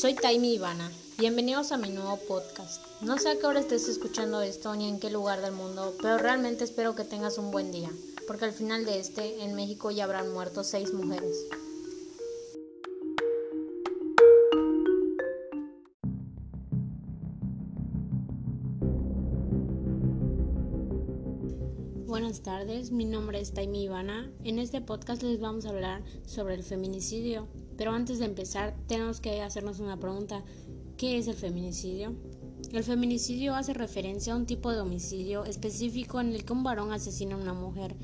Soy Taimi Ivana. Bienvenidos a mi nuevo podcast. No sé a qué hora estés escuchando esto ni en qué lugar del mundo, pero realmente espero que tengas un buen día, porque al final de este, en México ya habrán muerto seis mujeres. Buenas tardes, mi nombre es Taimi Ivana. En este podcast les vamos a hablar sobre el feminicidio. Pero antes de empezar, tenemos que hacernos una pregunta. ¿Qué es el feminicidio? El feminicidio hace referencia a un tipo de homicidio específico en el que un varón asesina a una mujer,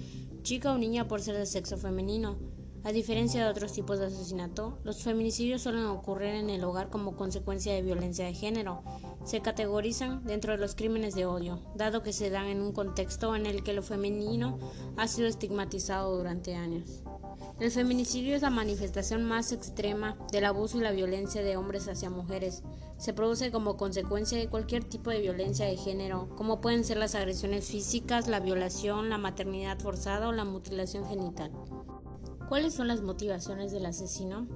chica o niña por ser de sexo femenino. A diferencia de otros tipos de asesinato, los feminicidios suelen ocurrir en el hogar como consecuencia de violencia de género. Se categorizan dentro de los crímenes de odio, dado que se dan en un contexto en el que lo femenino ha sido estigmatizado durante años. El feminicidio es la manifestación más extrema del abuso y la violencia de hombres hacia mujeres. Se produce como consecuencia de cualquier tipo de violencia de género, como pueden ser las agresiones físicas, la violación, la maternidad forzada o la mutilación genital. ¿Cuáles son las motivaciones del asesino?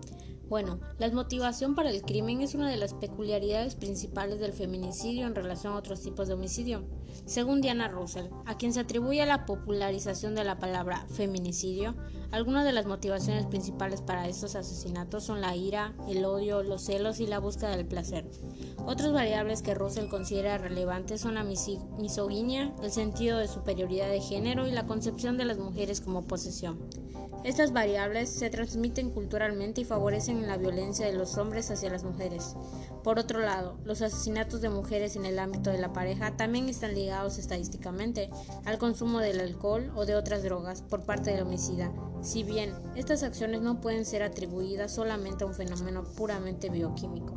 Bueno, la motivación para el crimen es una de las peculiaridades principales del feminicidio en relación a otros tipos de homicidio. Según Diana Russell, a quien se atribuye la popularización de la palabra feminicidio, algunas de las motivaciones principales para estos asesinatos son la ira, el odio, los celos y la búsqueda del placer. Otras variables que Russell considera relevantes son la misoginia, el sentido de superioridad de género y la concepción de las mujeres como posesión. Estas variables se transmiten culturalmente y favorecen la violencia de los hombres hacia las mujeres. Por otro lado, los asesinatos de mujeres en el ámbito de la pareja también están ligados estadísticamente al consumo del alcohol o de otras drogas por parte del homicida, si bien estas acciones no pueden ser atribuidas solamente a un fenómeno puramente bioquímico.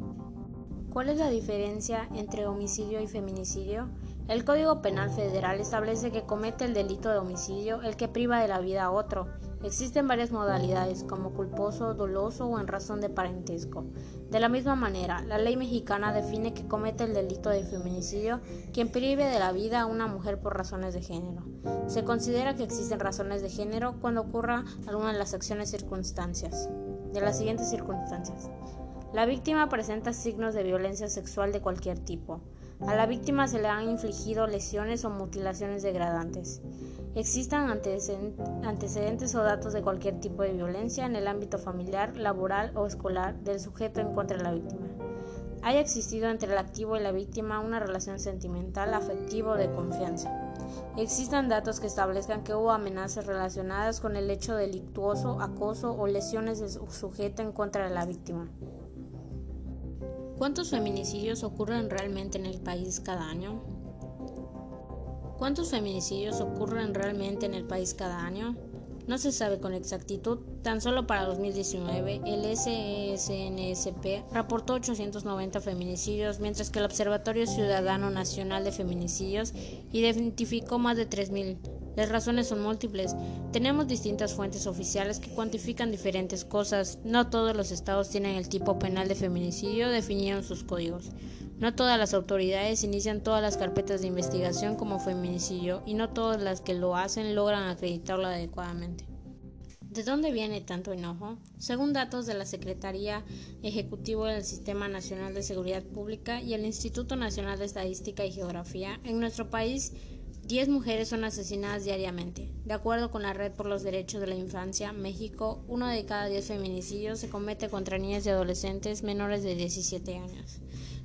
¿Cuál es la diferencia entre homicidio y feminicidio? El Código Penal Federal establece que comete el delito de homicidio el que priva de la vida a otro. Existen varias modalidades, como culposo, doloso o en razón de parentesco. De la misma manera, la ley mexicana define que comete el delito de feminicidio quien prive de la vida a una mujer por razones de género. Se considera que existen razones de género cuando ocurra alguna de las circunstancias. De las siguientes circunstancias. La víctima presenta signos de violencia sexual de cualquier tipo. A la víctima se le han infligido lesiones o mutilaciones degradantes. Existan antecedentes o datos de cualquier tipo de violencia en el ámbito familiar, laboral o escolar del sujeto en contra de la víctima. Haya existido entre el activo y la víctima una relación sentimental, afectiva o de confianza. Existan datos que establezcan que hubo amenazas relacionadas con el hecho delictuoso, acoso o lesiones del sujeto en contra de la víctima. ¿Cuántos feminicidios ocurren realmente en el país cada año? ¿Cuántos feminicidios ocurren realmente en el país cada año? No se sabe con exactitud. Tan solo para 2019, el SESNSP reportó 890 feminicidios, mientras que el Observatorio Ciudadano Nacional de Feminicidios identificó más de 3.000. Las razones son múltiples. Tenemos distintas fuentes oficiales que cuantifican diferentes cosas. No todos los estados tienen el tipo penal de feminicidio definido en sus códigos. No todas las autoridades inician todas las carpetas de investigación como feminicidio y no todas las que lo hacen logran acreditarlo adecuadamente. ¿De dónde viene tanto enojo? Según datos de la Secretaría Ejecutivo del Sistema Nacional de Seguridad Pública y el Instituto Nacional de Estadística y Geografía, en nuestro país 10 mujeres son asesinadas diariamente. De acuerdo con la Red por los Derechos de la Infancia, México, uno de cada 10 feminicidios se comete contra niñas y adolescentes menores de 17 años.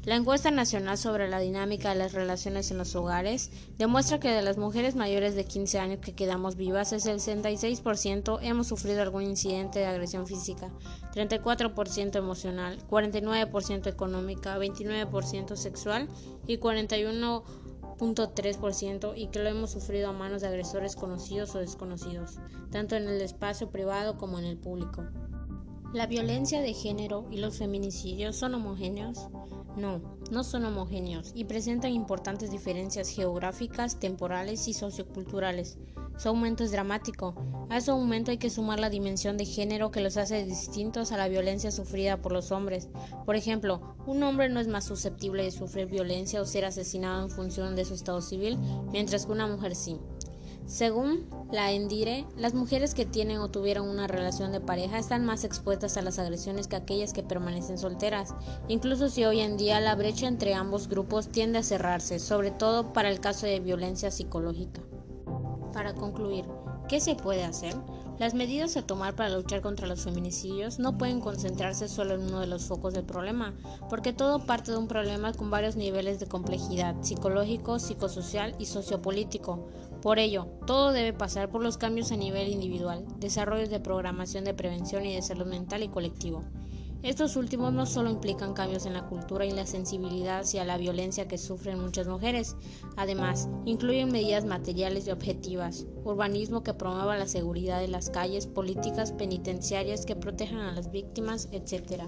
La encuesta nacional sobre la dinámica de las relaciones en los hogares demuestra que de las mujeres mayores de 15 años que quedamos vivas, el 66% hemos sufrido algún incidente de agresión física, 34% emocional, 49% económica, 29% sexual y 41% .3% y que lo hemos sufrido a manos de agresores conocidos o desconocidos, tanto en el espacio privado como en el público. ¿La violencia de género y los feminicidios son homogéneos? No, no son homogéneos y presentan importantes diferencias geográficas, temporales y socioculturales. Su aumento es dramático. A su aumento hay que sumar la dimensión de género que los hace distintos a la violencia sufrida por los hombres. Por ejemplo, un hombre no es más susceptible de sufrir violencia o ser asesinado en función de su estado civil, mientras que una mujer sí. Según la Endire, las mujeres que tienen o tuvieron una relación de pareja están más expuestas a las agresiones que aquellas que permanecen solteras, incluso si hoy en día la brecha entre ambos grupos tiende a cerrarse, sobre todo para el caso de violencia psicológica. Para concluir, ¿qué se puede hacer? Las medidas a tomar para luchar contra los feminicidios no pueden concentrarse solo en uno de los focos del problema, porque todo parte de un problema con varios niveles de complejidad psicológico, psicosocial y sociopolítico. Por ello, todo debe pasar por los cambios a nivel individual, desarrollos de programación de prevención y de salud mental y colectivo. Estos últimos no solo implican cambios en la cultura y la sensibilidad hacia la violencia que sufren muchas mujeres, además incluyen medidas materiales y objetivas, urbanismo que promueva la seguridad de las calles, políticas penitenciarias que protejan a las víctimas, etc.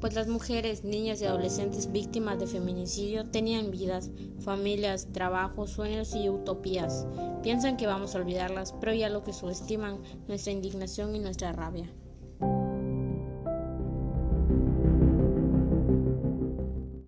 Pues las mujeres, niñas y adolescentes víctimas de feminicidio tenían vidas, familias, trabajos, sueños y utopías. Piensan que vamos a olvidarlas, pero ya lo que subestiman nuestra indignación y nuestra rabia.